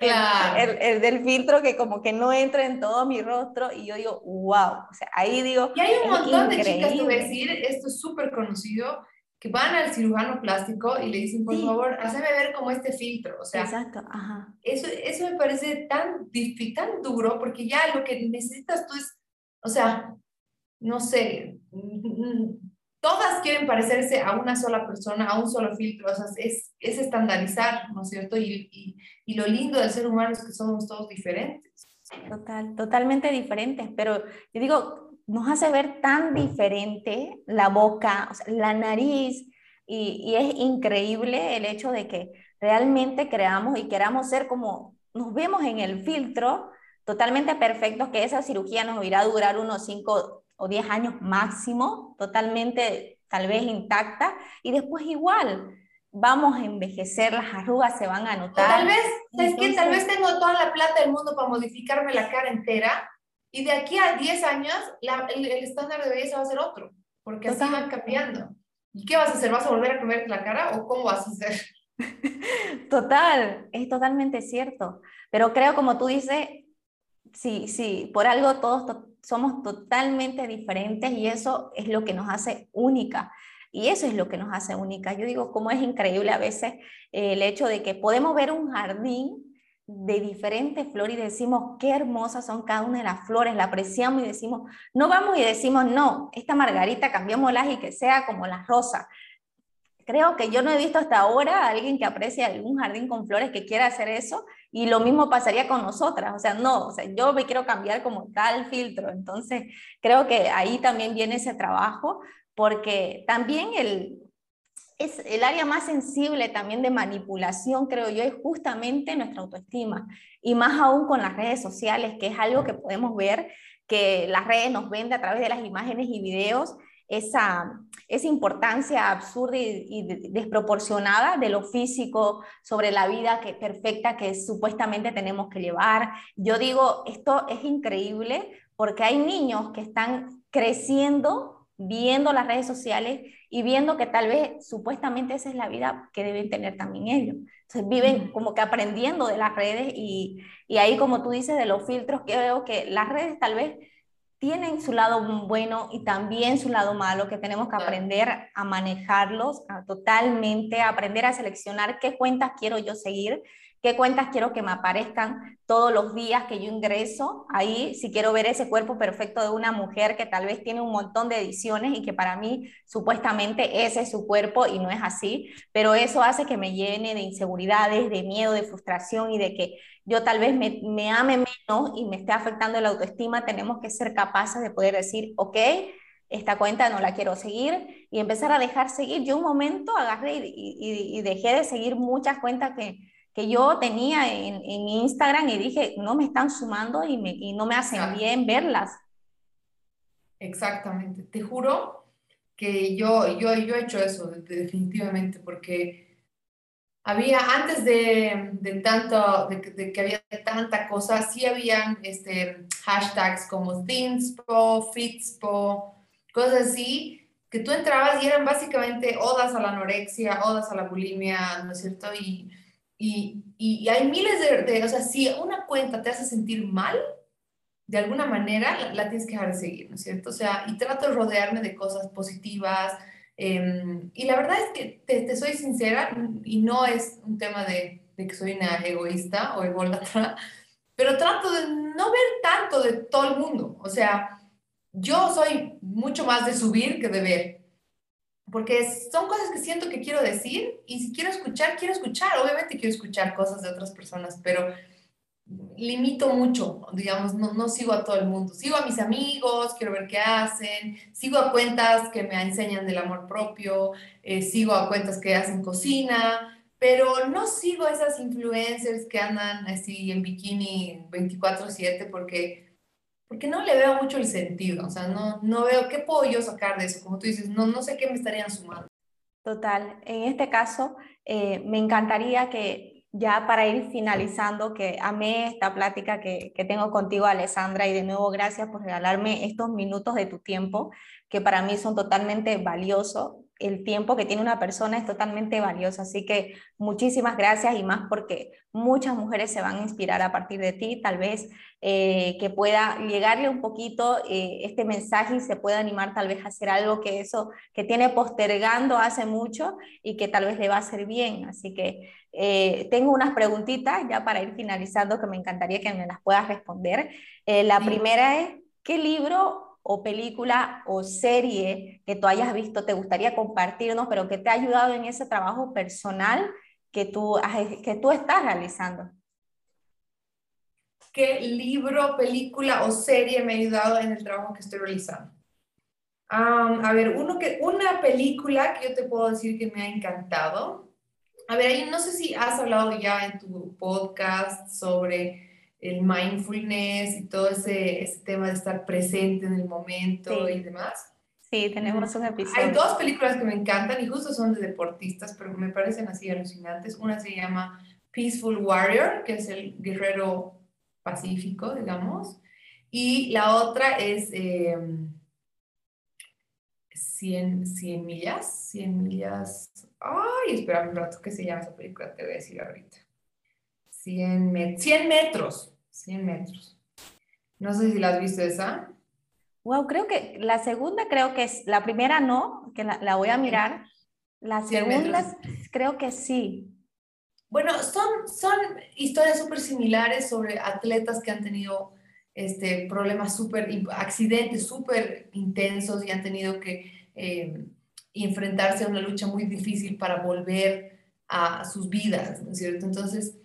el, del filtro que como que no entra en todo mi rostro y yo digo, wow, o sea, ahí digo... Y hay un montón de chicas, a decir, esto es súper conocido, que van al cirujano plástico y le dicen, por favor, hazme ver como este filtro. O sea, Exacto. Ajá. Eso, eso me parece tan, tan duro porque ya lo que necesitas tú es, o sea, no sé, todas quieren parecerse a una sola persona, a un solo filtro, o sea, es, es estandarizar, ¿no es cierto? Y, y, y lo lindo del ser humano es que somos todos diferentes. Total, totalmente diferentes, pero yo digo, nos hace ver tan diferente la boca, o sea, la nariz, y, y, es increíble el hecho de que realmente creamos y queramos ser como nos vemos en el filtro, totalmente perfectos, que esa cirugía nos irá a durar unos 5 o 10 años máximo, totalmente tal vez intacta, y después igual vamos a envejecer, las arrugas se van a notar. tal vez, es que tal vez tengo toda la plata del mundo para modificarme la cara entera, y de aquí a 10 años, el, estándar de belleza va a ser otro, porque así van cambiando. ¿Y qué vas a hacer? ¿Vas a volver a comer la cara o cómo vas a hacer? Total, es totalmente cierto. Pero creo, como tú dices, sí, sí, por algo todos somos totalmente diferentes y eso es lo que nos hace única. Y eso es lo que nos hace única. Yo digo, cómo es increíble a veces eh, el hecho de que podemos ver un jardín de diferentes flores y decimos qué hermosas son cada una de las flores, la apreciamos y decimos, no vamos y decimos, no, esta margarita cambiémosla y que sea como las rosas. Creo que yo no he visto hasta ahora a alguien que aprecie algún jardín con flores que quiera hacer eso y lo mismo pasaría con nosotras, o sea, no, o sea, yo me quiero cambiar como tal filtro, entonces creo que ahí también viene ese trabajo porque también el, es el área más sensible también de manipulación, creo yo, es justamente nuestra autoestima. Y más aún con las redes sociales, que es algo que podemos ver, que las redes nos venden a través de las imágenes y videos, esa, esa importancia absurda y, desproporcionada de lo físico sobre la vida que, perfecta que supuestamente tenemos que llevar. Yo digo, esto es increíble porque hay niños que están creciendo viendo las redes sociales y viendo que tal vez supuestamente esa es la vida que deben tener también ellos. Entonces viven como que aprendiendo de las redes y, y ahí como tú dices de los filtros, creo que las redes tal vez tienen su lado bueno y también su lado malo, que tenemos que aprender a manejarlos a totalmente, aprender a seleccionar qué cuentas quiero yo seguir qué cuentas quiero que me aparezcan todos los días que yo ingreso. Ahí, si quiero ver ese cuerpo perfecto de una mujer que tal vez tiene un montón de ediciones y que para mí supuestamente ese es su cuerpo y no es así, pero eso hace que me llene de inseguridades, de miedo, de frustración y de que yo tal vez me, me ame menos y me esté afectando la autoestima. Tenemos que ser capaces de poder decir, ok, esta cuenta no la quiero seguir y empezar a dejar seguir. Yo un momento agarré y, y, y dejé de seguir muchas cuentas que que yo tenía en, en, Instagram y dije, no me están sumando y, me, y no me hacen bien verlas. Exactamente, te juro que yo, yo, yo he hecho eso definitivamente porque había, antes de, de tanto, de, que había tanta cosa, sí habían este, hashtags como Thinspo, Fitspo, cosas así, que tú entrabas y eran básicamente odas a la anorexia, odas a la bulimia, ¿no es cierto? Y, y, y hay miles de, o sea, si una cuenta te hace sentir mal, de alguna manera la, tienes que dejar de seguir, ¿no es cierto? O sea, y trato de rodearme de cosas positivas. Em, y la verdad es que te, te, soy sincera, y no es un tema de, de que soy una egoísta o ególatra, pero trato de no ver tanto de todo el mundo. O sea, yo soy mucho más de subir que de ver, porque son cosas que siento que quiero decir y si quiero escuchar, quiero escuchar. Obviamente quiero escuchar cosas de otras personas, pero limito mucho, digamos, no, no sigo a todo el mundo. Sigo a mis amigos, quiero ver qué hacen, sigo a cuentas que me enseñan del amor propio, eh, sigo a cuentas que hacen cocina, pero no sigo a esas influencers que andan así en bikini 24/7 porque porque no le veo mucho el sentido, o sea, no, no veo qué puedo yo sacar de eso, como tú dices, no, no sé qué me estarían sumando. Total, en este caso, eh, me encantaría que ya para ir finalizando, que amé esta plática que, que tengo contigo, Alessandra, y de nuevo gracias por regalarme estos minutos de tu tiempo, que para mí son totalmente valiosos el tiempo que tiene una persona es totalmente valioso. Así que muchísimas gracias y más porque muchas mujeres se van a inspirar a partir de ti, tal vez eh, que pueda llegarle un poquito eh, este mensaje y se pueda animar tal vez a hacer algo que eso que tiene postergando hace mucho y que tal vez le va a hacer bien. Así que eh, tengo unas preguntitas ya para ir finalizando que me encantaría que me las puedas responder. la primera es, ¿qué libro o película o serie que tú hayas visto, te gustaría compartirnos, pero que te ha ayudado en ese trabajo personal que tú, que tú estás realizando? ¿Qué libro, película o serie me ha ayudado en el trabajo que estoy realizando? a ver, uno que, una película que yo te puedo decir que me ha encantado. A ver, ahí no sé si has hablado ya en tu podcast sobre el mindfulness y todo ese, ese, tema de estar presente en el momento y demás. Sí, tenemos un episodio. Hay dos películas que me encantan y justo son de deportistas, pero me parecen así alucinantes. Una se llama Peaceful Warrior, que es el guerrero pacífico, digamos, y la otra es 100, em, 100 millas, 100 millas. Ay, espera un rato, ¿qué se llama esa película? Te voy a decir ahorita. 100, 100 metros. 100 metros. No sé si la has visto esa. Wow, creo que la segunda creo que es, la primera no, que la, voy a mirar. La segunda creo que sí. Bueno, son, son historias súper similares sobre atletas que han tenido este, problemas súper, accidentes súper intensos y han tenido que eh, enfrentarse a una lucha muy difícil para volver a sus vidas, ¿no es cierto? Entonces,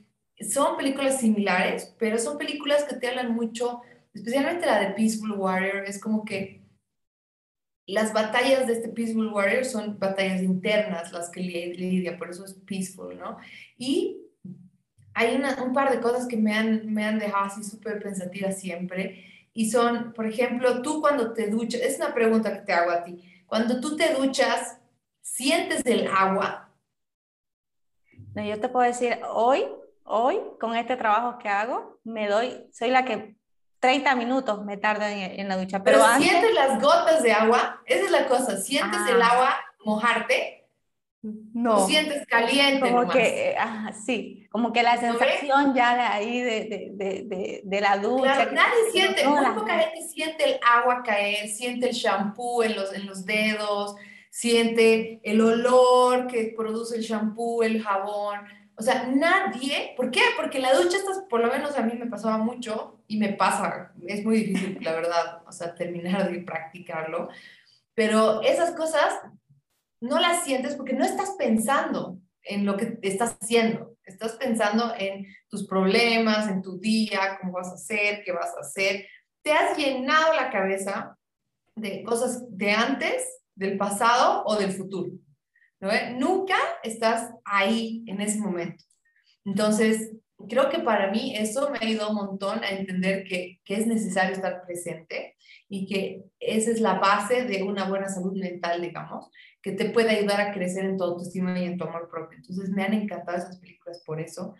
son películas similares, pero son películas que te hablan mucho, especialmente la de Peaceful Warrior, es como que las batallas de este Peaceful Warrior son batallas internas las que lidia, por eso es peaceful, ¿no? Y hay un par de cosas que me han, me han dejado así súper pensativa siempre, y son, por ejemplo, tú cuando te duchas, es una pregunta que te hago a ti, cuando tú te duchas, ¿sientes el agua? No, yo te puedo decir, hoy hoy, con este trabajo que hago, me doy, soy la que 30 minutos me tardo en, la ducha. Pero, sientes las gotas de agua, esa es la cosa, sientes el ah. agua mojarte. No. sientes caliente. Como que, ah, sí, como que la sensación ya de ahí de, de, de, de la ducha. nadie siente, muy poca gente siente el agua caer, siente el shampoo en los, en los dedos, siente el olor que produce el shampoo, el jabón o sea, nadie, ¿por qué? Porque la ducha, estás, por lo menos a mí me pasaba mucho y me pasa, es muy difícil, la verdad, o sea, terminar de practicarlo, pero esas cosas no las sientes porque no estás pensando en lo que estás haciendo, estás pensando en tus problemas, en tu día, cómo vas a hacer, qué vas a hacer. Te has llenado la cabeza de cosas de antes, del pasado o del futuro. Nunca estás ahí en ese momento. Entonces, creo que para mí eso me ha ayudado un montón a entender que, que, es necesario estar presente y que esa es la base de una buena salud mental, digamos, que te puede ayudar a crecer en tu autoestima y en tu amor propio. Entonces me han encantado esas películas por eso.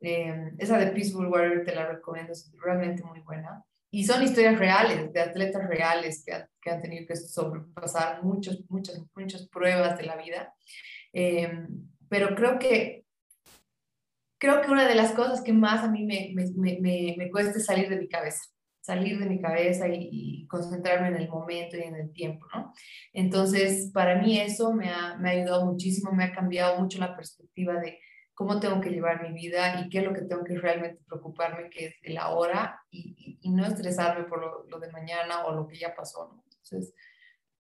Eh, esa de Peaceful Warrior te la recomiendo, es realmente muy buena. Y son historias reales, de atletas reales que, que han tenido que sobrepasar muchos, muchas, muchas pruebas de la vida. Eh, pero creo que creo que una de las cosas que más a mí me, me, me, me cuesta es salir de mi cabeza, salir de mi cabeza y, concentrarme en el momento y en el tiempo, ¿no? Entonces, para mí eso me ha, me ha ayudado muchísimo, me ha cambiado mucho la perspectiva de cómo tengo que llevar mi vida y qué es lo que tengo que realmente preocuparme, que es el ahora y, y, no estresarme por lo, lo, de mañana o lo que ya pasó, ¿no? Entonces,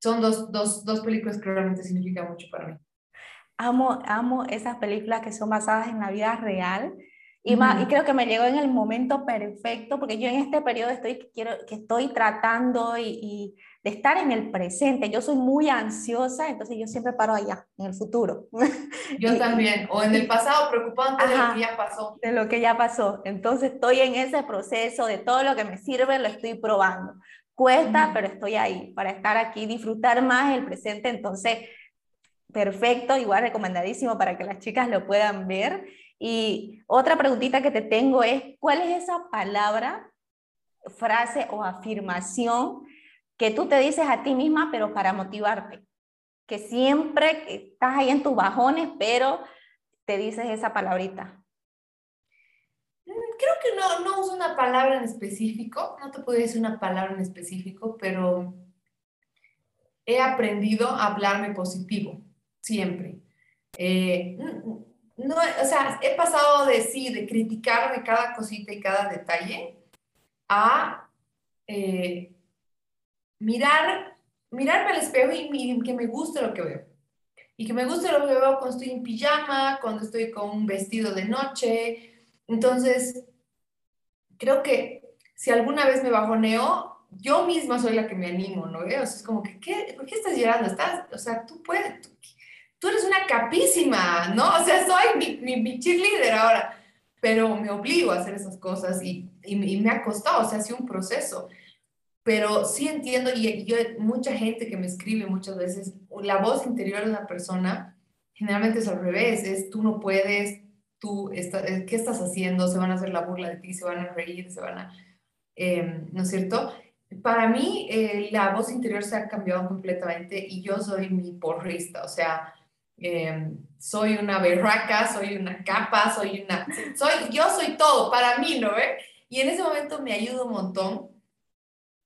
son dos, dos, dos películas que realmente significan mucho para mí. Amo, amo esas películas que son basadas en la vida real. Y, y creo que me llegó en el momento perfecto, porque yo en este periodo estoy, quiero, que estoy tratando y, de estar en el presente. Yo soy muy ansiosa, entonces yo siempre paro allá, en el futuro. Yo también, o en el pasado, preocupante de lo que ya pasó. De lo que ya pasó. Entonces estoy en ese proceso de todo lo que me sirve, lo estoy probando. Cuesta, pero estoy ahí para estar aquí, disfrutar más el presente. Entonces, perfecto, igual recomendadísimo para que las chicas lo puedan ver. Y otra preguntita que te tengo es, ¿cuál es esa palabra, frase o afirmación que tú te dices a ti misma, pero para motivarte? Que siempre estás ahí en tus bajones, pero te dices esa palabrita. Mm, creo que no, no uso una palabra en específico, no te puedo decir una palabra en específico, pero he aprendido a hablarme positivo siempre. Eh, no, o sea, he pasado de sí, de criticarme cada cosita y cada detalle, a eh, mirar, mirarme al espejo y, que me guste lo que veo. Y que me guste lo que veo cuando estoy en pijama, cuando estoy con un vestido de noche. Entonces, creo que si alguna vez me bajoneo, yo misma soy la que me animo, ¿no? O sea, es como que, ¿qué, ¿por qué estás llorando? Estás, o sea, tú puedes, tú eres una capísima, ¿no? O sea, soy mi, mi, mi cheerleader ahora, pero me obligo a hacer esas cosas y, y, me ha costado, o sea, ha sido un proceso. Pero sí entiendo, y yo, mucha gente que me escribe muchas veces, la voz interior de una persona generalmente es al revés, es tú no puedes, tú, está, eh, ¿qué estás haciendo? Se van a hacer la burla de ti, se van a reír, se van a, eh, ¿no es cierto? Para mí, eh, la voz interior se ha cambiado completamente y yo soy mi porrista, o sea, Em, soy una berraca, soy una capa, soy una, soy, yo soy todo para mí, ¿no ve? Y en ese momento me ayuda un montón.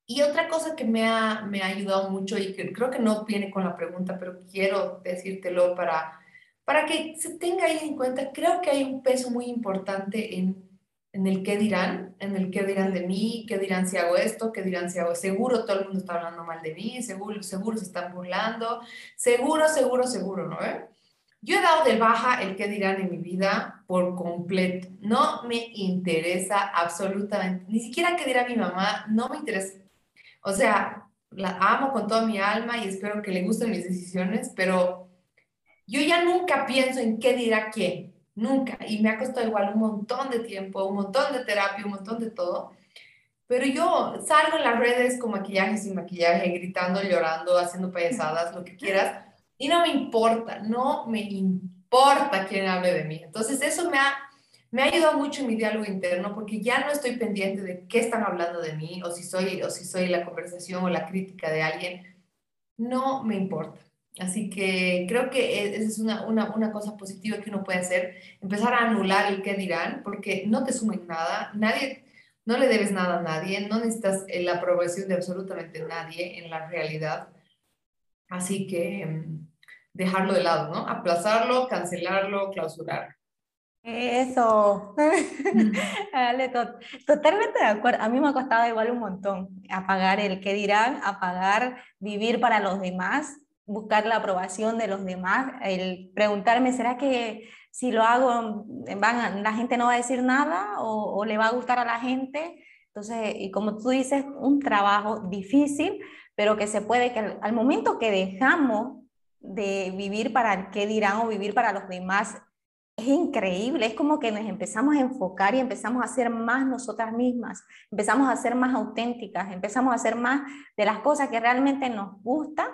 Y otra cosa que me ha, me ha ayudado mucho y que creo que no viene con la pregunta, pero quiero decírtelo para, para que se tenga ahí en cuenta, creo que hay un peso muy importante en, en el qué dirán, en el qué dirán de mí, qué dirán si hago esto, qué dirán si hago, seguro todo el mundo está hablando mal de mí, seguro, seguro se están burlando, seguro, seguro, seguro, ¿no? ve? Yo he dado de baja el qué dirán en mi vida por completo. No me interesa absolutamente, ni siquiera qué dirá mi mamá, no me interesa. O sea, la amo con toda mi alma y espero que le gusten mis decisiones, pero yo ya nunca pienso en qué dirá quién, nunca. Y me ha costado igual un montón de tiempo, un montón de terapia, un montón de todo. Pero yo salgo en las redes con maquillaje, sin maquillaje, gritando, llorando, haciendo payasadas, lo que quieras y no me importa, no me importa quién hable de mí. Entonces eso me ha, me ha ayudado mucho en mi diálogo interno porque ya no estoy pendiente de qué están hablando de mí o si soy, o si soy la conversación o la crítica de alguien. No me importa. Así que creo que e, esa es una, una, una, cosa positiva que uno puede hacer, empezar a anular el qué dirán, porque no te sumen nada, nadie, no le debes nada a nadie, no necesitas la aprobación de absolutamente nadie en la realidad. Así que mm, dejarlo de lado, ¿no? Aplazarlo, cancelarlo, clausurarlo. Eso. Dale, totalmente de acuerdo. A mí me ha costado igual un montón apagar el qué dirán, apagar vivir para los demás, buscar la aprobación de los demás, el preguntarme, ¿será que si lo hago van, la gente no va a decir nada o, le va a gustar a la gente? Entonces, y como tú dices, un trabajo difícil, pero que se puede, que al, momento que dejamos de vivir para el qué dirán o vivir para los demás es increíble, es como que nos empezamos a enfocar y empezamos a ser más nosotras mismas, empezamos a ser más auténticas, empezamos a hacer más de las cosas que realmente nos gustan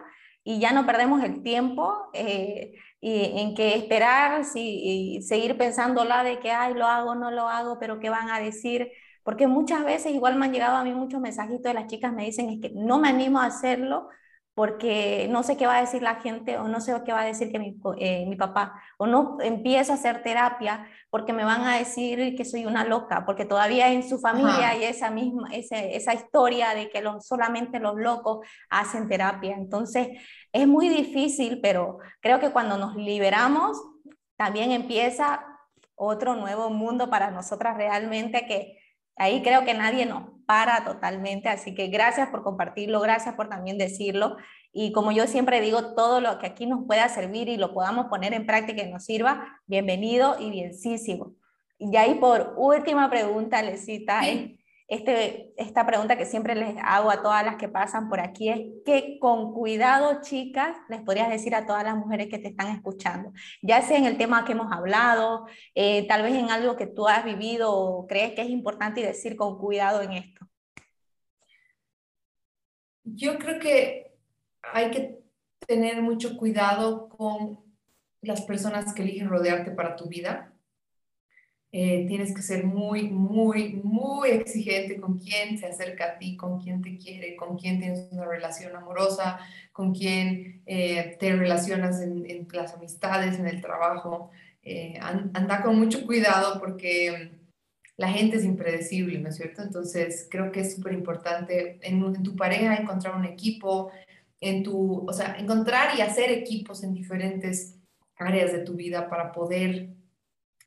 y ya no perdemos el tiempo eh, y en que esperar y seguir pensando la de que, ay, lo hago, no lo hago, pero qué van a decir, porque muchas veces igual me han llegado a mí muchos mensajitos de las chicas, me dicen, es que no me animo a hacerlo porque no sé qué va a decir la gente o no sé qué va a decir que mi, eh, mi, papá, o no empiezo a hacer terapia porque me van a decir que soy una loca, porque todavía en su familia hay esa misma, esa historia de que los, solamente los locos hacen terapia. Entonces es muy difícil, pero creo que cuando nos liberamos, también empieza otro nuevo mundo para nosotras realmente que Ahí creo que nadie nos para totalmente, así que gracias por compartirlo, gracias por también decirlo. Y como yo siempre digo, todo lo que aquí nos pueda servir y lo podamos poner en práctica y nos sirva, bienvenido y bienísimo. Y ahí por última pregunta, Lesita, es, este, esta pregunta que siempre les hago a todas las que pasan por aquí es que con cuidado, chicas, les podrías decir a todas las mujeres que te están escuchando, ya sea en el tema que hemos hablado, eh, tal vez en algo que tú has vivido o crees que es importante decir con cuidado en esto. Yo creo que hay que tener mucho cuidado con las personas que eligen rodearte para tu vida eh, tienes que ser muy, muy, muy exigente con quién se acerca a ti, con quién te quiere, con quién tienes una relación amorosa, con quién eh, te relacionas en, las amistades, en el trabajo. Eh, anda con mucho cuidado porque la gente es impredecible, ¿no es cierto? Entonces, creo que es súper importante en, en, tu pareja encontrar un equipo, en tu, o sea, encontrar y hacer equipos en diferentes áreas de tu vida para poder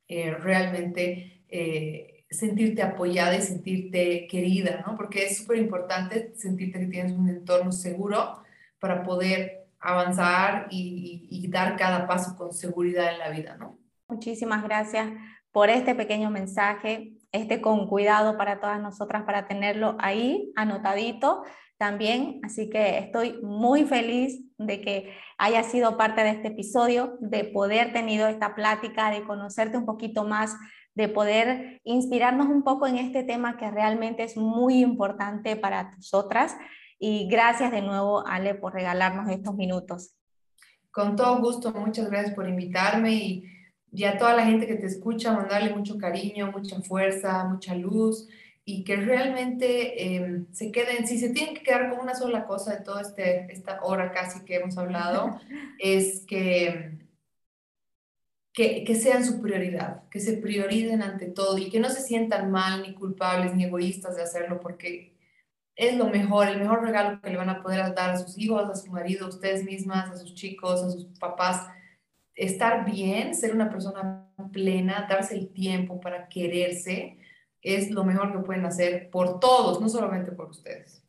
eh, realmente eh, sentirte apoyada y sentirte querida, ¿no? Porque es súper importante sentirte que tienes un entorno seguro para poder avanzar y, dar cada paso con seguridad en la vida, ¿no? Muchísimas gracias por este pequeño mensaje, este con cuidado para todas nosotras, para tenerlo ahí anotadito también. Así que estoy muy feliz de que haya sido parte de este episodio, de poder tenido esta plática, de conocerte un poquito más, de poder inspirarnos un poco en este tema que realmente es muy importante para nosotras. Y gracias de nuevo, Ale, por regalarnos estos minutos. Con todo gusto, muchas gracias por invitarme y, y a toda la gente que te escucha, mandarle mucho cariño, mucha fuerza, mucha luz y que realmente em, se queden, si se tienen que quedar con una sola cosa de toda este, esta hora casi que hemos hablado, es que, que, que, sean su prioridad, que se prioricen ante todo y que no se sientan mal, ni culpables, ni egoístas de hacerlo, porque es lo mejor, el mejor regalo que le van a poder dar a sus hijos, a su marido, a ustedes mismas, a sus chicos, a sus papás. Estar bien, ser una persona plena, darse el tiempo para quererse es lo mejor que pueden hacer por todos, no solamente por ustedes.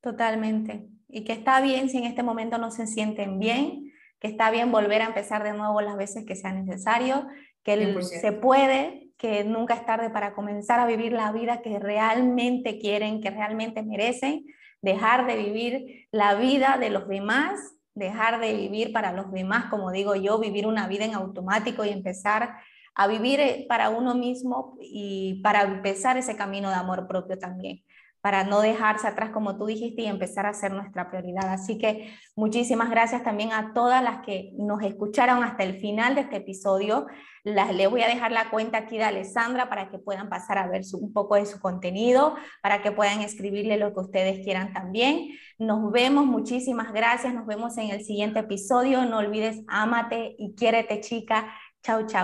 Totalmente. Y que está bien si en este momento no se sienten bien, que está bien volver a empezar de nuevo las veces que sea necesario, que se puede, que nunca es tarde para comenzar a vivir la vida que realmente quieren, que realmente merecen, dejar de vivir la vida de los demás, dejar de vivir para los demás, como digo yo, vivir una vida en automático y empezar a vivir eh, para uno mismo y para empezar ese camino de amor propio también, para no dejarse atrás como tú dijiste y empezar a ser nuestra prioridad. Así que muchísimas gracias también a todas las que nos escucharon hasta el final de este episodio. Las, les voy a dejar la cuenta aquí de Alessandra para que puedan pasar a ver un poco de su contenido, para que puedan escribirle lo que ustedes quieran también. Nos vemos, muchísimas gracias, nos vemos en el siguiente episodio. No olvides, ámate y quiérete chica. Chao, chao.